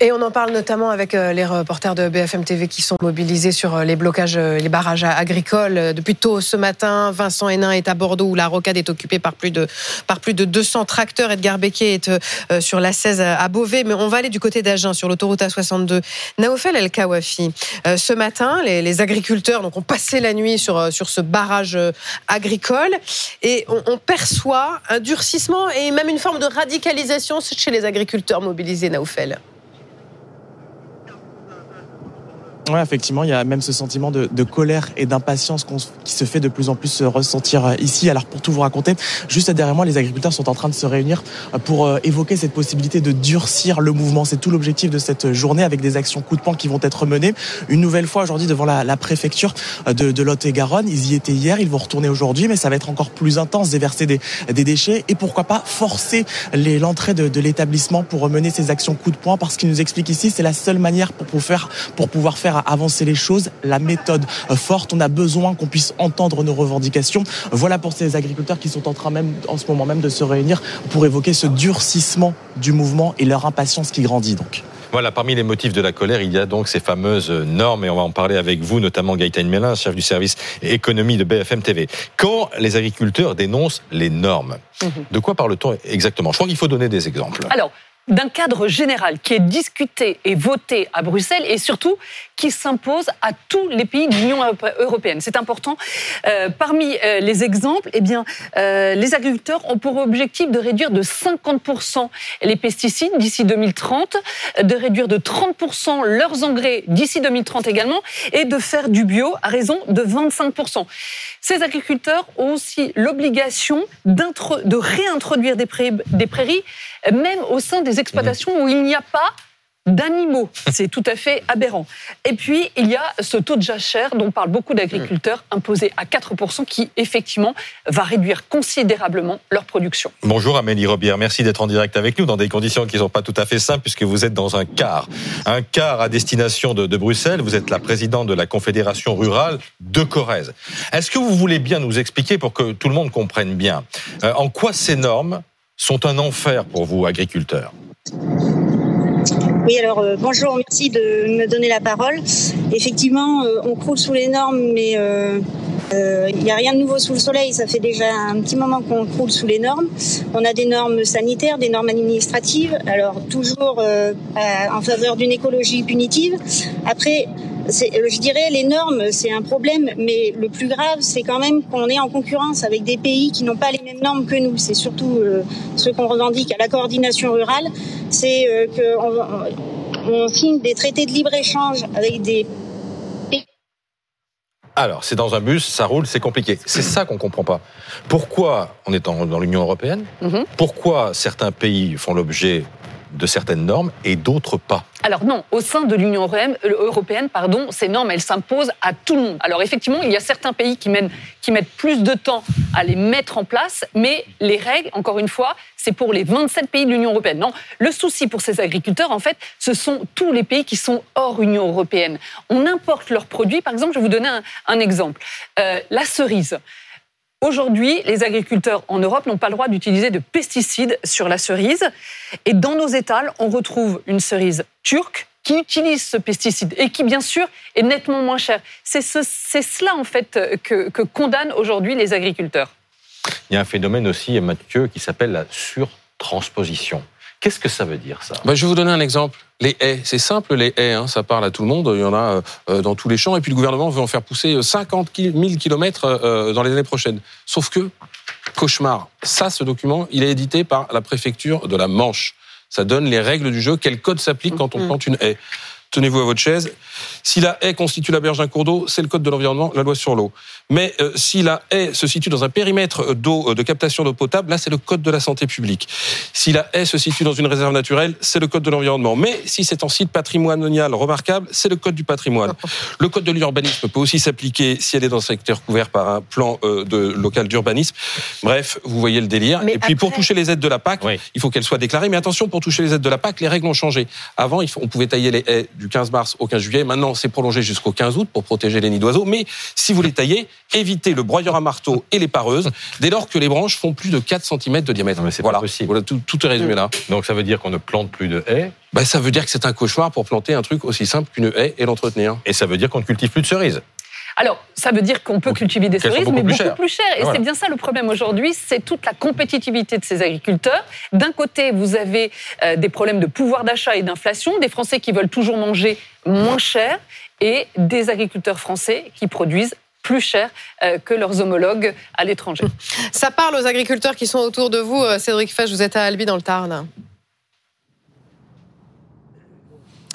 Et on en parle notamment avec euh, les reporters de BFM TV qui sont mobilisés sur euh, les blocages, euh, les barrages agricoles. Depuis tôt ce matin, Vincent Hénin est à Bordeaux où la rocade est occupée par plus de, par plus de 200 tracteurs. Edgar Becquet est sur la 16 à Beauvais. Mais on va aller du côté d'Agen sur l'autoroute A62. Naofel El Kawafi. Ce matin, les, agriculteurs donc, ont passé la nuit sur, sur ce barrage agricole et on, on perçoit un durcissement et même une forme de radicalisation chez les agriculteurs mobilisés, Naofel. Oui, effectivement, il y a même ce sentiment de, de colère et d'impatience qui se fait de plus en plus ressentir euh, ici. Alors pour tout vous raconter, juste derrière moi, les agriculteurs sont en train de se réunir euh, pour euh, évoquer cette possibilité de durcir le mouvement. C'est tout l'objectif de cette journée avec des actions coup de poing qui vont être menées. Une nouvelle fois aujourd'hui devant la, la préfecture de, de Lot-et-Garonne. Ils y étaient hier, ils vont retourner aujourd'hui, mais ça va être encore plus intense, déverser des, des déchets et pourquoi pas forcer l'entrée de, de l'établissement pour mener ces actions coup de poing parce qu'il nous explique ici, c'est la seule manière pour pouvoir faire, pour pouvoir faire avancer les choses, la méthode forte. On a besoin qu'on puisse entendre nos revendications. Voilà pour ces agriculteurs qui sont en train même, en ce moment même, de se réunir pour évoquer ce durcissement du mouvement et leur impatience qui grandit donc. Voilà, parmi les motifs de la colère, il y a donc ces fameuses normes, et on va en parler avec vous, notamment Gaëtan Mélin, chef du service économie de BFM TV. Quand les agriculteurs dénoncent les normes, mhm. de quoi parle-t-on exactement? Je crois qu'il faut donner des exemples. Alors, d'un cadre général qui est discuté et voté à Bruxelles et surtout qui s'impose à tous les pays de l'Union européenne. C'est important. Euh, parmi euh, les exemples, eh bien, euh, les agriculteurs ont pour objectif de réduire de 50% les pesticides d'ici 2030, de réduire de 30% leurs engrais d'ici 2030 également, et de faire du bio à raison de 25%. Ces agriculteurs ont aussi l'obligation de réintroduire des, des prairies, même au sein des exploitations où il n'y a pas d'animaux. C'est tout à fait aberrant. Et puis, il y a ce taux de jachère dont parlent beaucoup d'agriculteurs, imposé à 4%, qui, effectivement, va réduire considérablement leur production. Bonjour Amélie Robière, merci d'être en direct avec nous dans des conditions qui ne sont pas tout à fait simples, puisque vous êtes dans un car. Un car à destination de, Bruxelles. Vous êtes la présidente de la Confédération rurale de Corrèze. Est-ce que vous voulez bien nous expliquer, pour que tout le monde comprenne bien, euh, en quoi ces normes sont un enfer pour vous, agriculteurs oui, alors euh, bonjour, merci de me donner la parole. Effectivement, euh, on croule sous les normes, mais euh, il n'y a rien de nouveau sous le soleil. Ça fait déjà un petit moment qu'on croule sous les normes. On a des normes sanitaires, des normes administratives, alors toujours en faveur d'une écologie punitive. Après, je dirais les normes, c'est un problème, mais le plus grave, c'est quand même qu'on est en concurrence avec des pays qui n'ont pas les mêmes normes que nous. C'est surtout ce qu'on revendique à la coordination rurale, c'est qu'on on signe des traités de libre-échange avec des alors, c'est dans un bus, ça roule, c'est compliqué. C'est ça qu'on comprend pas. Pourquoi on est dans, l'Union européenne mhm. Pourquoi certains pays font l'objet de certaines normes et d'autres pas alors non, au sein de l'Union européenne, pardon, ces normes, elles s'imposent à tout le monde. Alors effectivement, il y a certains pays qui, qui mettent plus de temps à les mettre en place, mais les règles, encore une fois, c'est pour les 27 pays de l'Union européenne. Non, le souci pour ces agriculteurs, en fait, ce sont tous les pays qui sont hors Union européenne. On importe leurs produits. Par exemple, je vais vous donner un, exemple. Euh, la cerise. Aujourd'hui, les agriculteurs en Europe n'ont pas le droit d'utiliser de pesticides sur la cerise. Et dans nos étals, on retrouve une cerise turque qui utilise ce pesticide et qui, bien sûr, est nettement moins cher. C'est cela, en fait, que, que condamnent aujourd'hui les agriculteurs. Il y a un phénomène aussi, Mathieu, qui s'appelle la surtransposition. Qu'est-ce que ça veut dire ça? Bah, Je vais vous donner un exemple. Les haies, c'est simple, les haies, hein, ça parle à tout le monde, il y en a euh, euh, dans tous les champs, et puis le gouvernement veut en faire pousser 50 000 kilomètres dans les années prochaines. Sauf que, cauchemar, ça, ce document, il est édité par la préfecture de la Manche. Ça donne les règles du jeu, quel code s'applique quand on mm-hmm. plante une haie tenez-vous à votre chaise. Si la haie constitue la berge d'un cours d'eau, c'est le code de l'environnement, la loi sur l'eau. Mais euh, si la haie se situe dans un périmètre d'eau, euh, de captation d'eau potable, là, c'est le code de la santé publique. Si la haie se situe dans une réserve naturelle, c'est le code de l'environnement. Mais si c'est un site patrimonial remarquable, c'est le code du patrimoine. Le code de l'urbanisme peut aussi s'appliquer si elle est dans un secteur couvert par un plan euh, de, local d'urbanisme. Bref, vous voyez le délire. Et puis pour toucher les aides de la PAC, il faut qu'elles soient déclarées. Mais attention, pour toucher les aides de la PAC, les règles ont changé. Avant, on pouvait tailler les haies du 15 mars au 15 juillet. Maintenant, c'est prolongé jusqu'au 15 août pour protéger les nids d'oiseaux. Mais si vous les taillez, évitez le broyeur à marteau et les pareuses dès lors que les branches font plus de 4 cm de diamètre. mais c'est voilà. pas possible. Voilà, tout, tout est résumé là. Donc ça veut dire qu'on ne plante plus de haies Ben, ça veut dire que c'est un cauchemar pour planter un truc aussi simple qu'une haie et l'entretenir. et ça veut dire qu'on ne cultive plus de cerises. Alors, ça veut dire qu'on peut Donc, cultiver des cerises, beaucoup mais plus beaucoup plus chères. Et Voilà. c'est bien ça le problème aujourd'hui, c'est toute la compétitivité de ces agriculteurs. D'un côté, vous avez euh, des problèmes de pouvoir d'achat et d'inflation, des Français qui veulent toujours manger moins cher, et des agriculteurs français qui produisent plus cher euh, que leurs homologues à l'étranger. Ça parle aux agriculteurs qui sont autour de vous. Euh, Cédric Fesch, vous êtes à Albi dans le Tarn.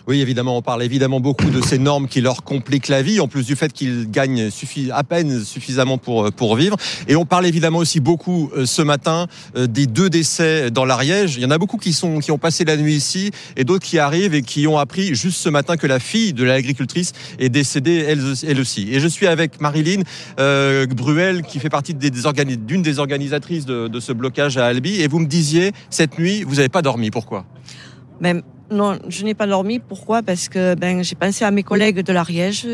Oui, évidemment, on parle évidemment beaucoup de ces normes qui leur compliquent la vie, en plus du fait qu'ils gagnent à peine suffisamment pour, pour vivre. Et on parle évidemment aussi beaucoup euh, ce matin euh, des deux décès dans l'Ariège. Il y en a beaucoup qui, sont, qui ont passé la nuit ici et d'autres qui arrivent et qui ont appris juste ce matin que la fille de l'agricultrice est décédée elle, aussi. Et je suis avec Marilyn euh, Bruel qui fait partie des, des organi- d'une des organisatrices de, de ce blocage à Albi. Et vous me disiez, cette nuit, vous n'avez pas dormi. Pourquoi? Ben, non, je n'ai pas dormi. Pourquoi? Parce que ben, j'ai pensé à mes collègues de l'Ariège,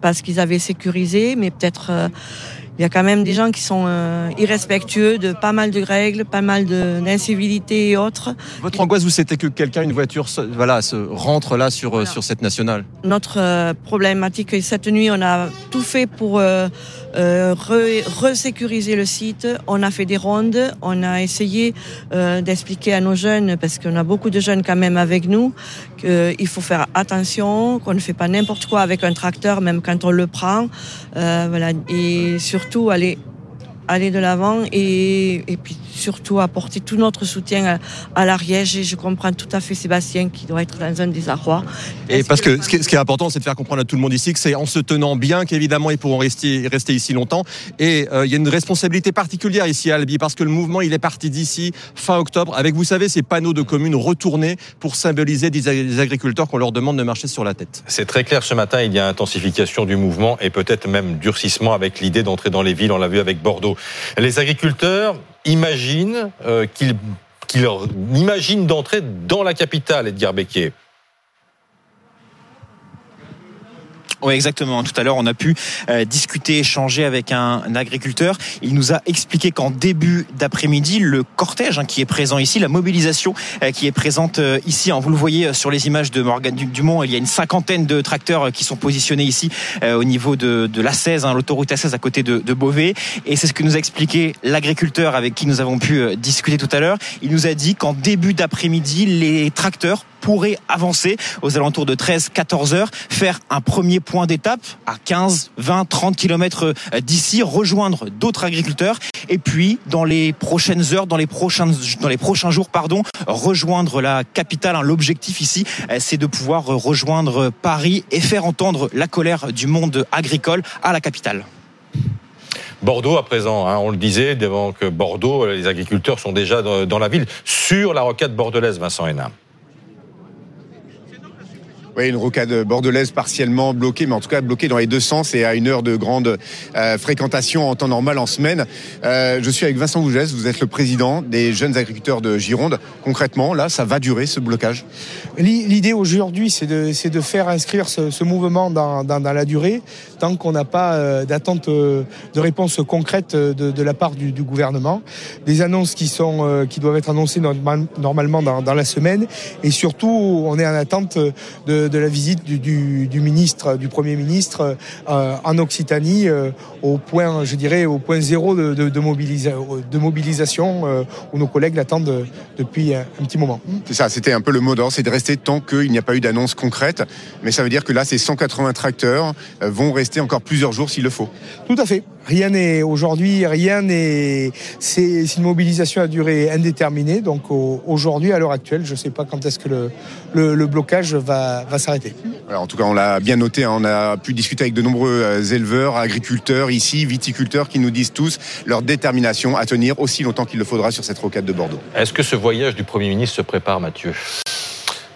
parce qu'ils avaient sécurisé, mais peut-être euh, il y a quand même des gens qui sont euh, irrespectueux de pas mal de règles, pas mal d'incivilités et autres. Votre angoisse, vous, c'était que quelqu'un, une voiture, se- voilà, se rentre là sur, euh, Voilà. sur cette nationale Notre euh, problématique cette nuit, on a tout fait pour euh, re- resécuriser le site. On a fait des rondes, on a essayé d'expliquer à nos jeunes, parce qu'on a beaucoup de jeunes quand même avec nous, qu'il faut faire attention, qu'on ne fait pas n'importe quoi avec un tracteur, même quand on le prend. Euh, voilà, et surtout aller aller de l'avant et, et puis surtout apporter tout notre soutien à, à l'Ariège. Et je comprends tout à fait Sébastien qui doit être dans un désarroi. Et parce que ce qui est, ce qui est important, c'est de faire comprendre à tout le monde ici que c'est en se tenant bien qu'évidemment ils pourront rester, rester ici longtemps. Et euh, il y a une responsabilité particulière ici à Albi parce que le mouvement il est parti d'ici fin octobre avec, vous savez, ces panneaux de communes retournés pour symboliser des, ag- des agriculteurs qu'on leur demande de marcher sur la tête. C'est très clair ce matin, il y a intensification du mouvement et peut-être même durcissement avec l'idée d'entrer dans les villes, on l'a vu avec Bordeaux. Les agriculteurs imaginent euh, qu'ils imaginent d'entrer dans la capitale, Edgar Becquet. Oui, exactement. Tout à l'heure, on a pu euh, discuter, échanger avec un, agriculteur. Il nous a expliqué qu'en début d'après-midi, le cortège hein, qui est présent ici, la mobilisation euh, qui est présente euh, ici, hein, vous le voyez sur les images de Morgane Du- Dumont, il y a une cinquantaine de tracteurs qui sont positionnés ici au niveau de, de l'A16, hein, l'autoroute A16 à côté de, de Beauvais. Et c'est ce que nous a expliqué l'agriculteur avec qui nous avons pu discuter tout à l'heure. Il nous a dit qu'en début d'après-midi, les tracteurs pourraient avancer aux alentours de 13-14 heures, faire un premier point d'étape à 15, 20, 30 kilomètres euh, d'ici, rejoindre d'autres agriculteurs et puis dans les prochaines heures, dans les prochains, jours, pardon, rejoindre la capitale. hein. L'objectif ici, euh, c'est de pouvoir euh, rejoindre Paris et faire entendre la colère du monde agricole à la capitale. Bordeaux à présent, hein, on le disait, devant que Bordeaux, les agriculteurs sont déjà dans, dans la ville, sur la rocade bordelaise, Vincent Hénin. Oui, une rocade bordelaise partiellement bloquée, mais en tout cas bloquée dans les deux sens et à une heure de grande euh, fréquentation en temps normal en semaine. Euh, je suis avec Vincent Bougès, vous êtes le président des jeunes agriculteurs de Gironde. Concrètement, là, ça va durer ce blocage? L'i- L'idée aujourd'hui, c'est de, faire inscrire ce, mouvement dans, la durée, tant qu'on n'a pas euh, d'attente de réponse concrète de, la part du, gouvernement. Des annonces qui, doivent être annoncées normal- normalement dans la semaine. Et surtout, on est en attente de, de la visite du, du, du ministre, du Premier ministre euh, en Occitanie, euh, au point, je dirais, au point zéro de, de, de mobilisa- de mobilisation, euh, où nos collègues l'attendent depuis un, un petit moment. C'est ça, c'était un peu le mot d'ordre, c'est de rester tant qu'il n'y a pas eu d'annonce concrète. Mais ça veut dire que là, ces 180 tracteurs vont rester encore plusieurs jours s'il le faut. Tout à fait. Rien n'est aujourd'hui, rien n'est. C'est une mobilisation à durée indéterminée. Donc au- aujourd'hui, à l'heure actuelle, je ne sais pas quand est-ce que le, le, le blocage va, va s'arrêter. En tout cas, on l'a bien noté, hein, on a pu discuter avec de nombreux euh, éleveurs, agriculteurs ici, viticulteurs, qui nous disent tous leur détermination à tenir aussi longtemps qu'il le faudra sur cette rocade de Bordeaux. Est-ce que ce voyage du Premier ministre se prépare, Mathieu?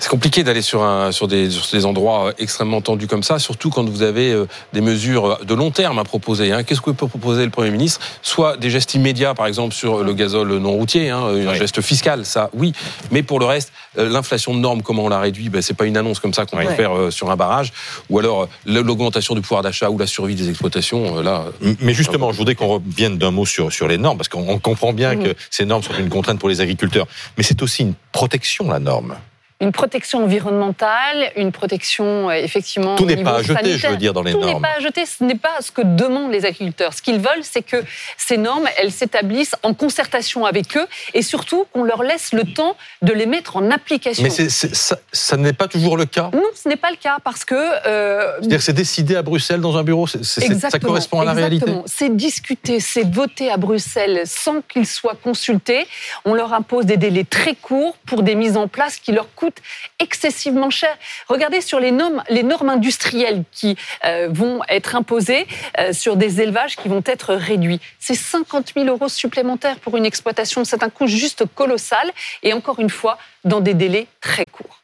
C'est compliqué d'aller sur, un, sur, des, sur des endroits euh, extrêmement tendus comme ça, surtout quand vous avez euh, des mesures de long terme à proposer. Hein. Qu'est-ce que peut proposer le Premier ministre? Soit des gestes immédiats, par exemple, sur le gazole non routier, hein, un geste fiscal, ça, oui. Mais pour le reste, euh, l'inflation de normes, comment on la réduit? Ben, C'est pas une annonce comme ça qu'on peut faire sur un barrage. Ou alors l'augmentation du pouvoir d'achat ou la survie des exploitations, là... Mais justement, je voudrais qu'on revienne d'un mot sur, sur les normes, parce qu'on comprend bien mmh. que ces normes sont une contrainte pour les agriculteurs. Mais c'est aussi une protection, la norme une protection environnementale, une protection euh, effectivement. Tout n'est pas à jeter, je veux dire, dans les normes. Tout n'est pas à jeter, ce n'est pas ce que demandent les agriculteurs. Ce qu'ils veulent, c'est que ces normes, elles s'établissent en concertation avec eux et surtout qu'on leur laisse le temps de les mettre en application. Mais ça, ça n'est pas toujours le cas. Non, ce n'est pas le cas parce que. Euh, C'est-à-dire, c'est décidé à Bruxelles dans un bureau. ça correspond à la réalité. C'est discuté, c'est voté à Bruxelles sans qu'ils soient consultés. On leur impose des délais très courts pour des mises en place qui leur coûtent excessivement cher. Regardez sur les normes, les normes industrielles qui euh, vont être imposées euh, sur des élevages qui vont être réduits. C'est 50 000 euros supplémentaires pour une exploitation. C'est un coût juste colossal et encore une fois, dans des délais très courts.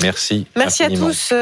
Merci. Merci à tous.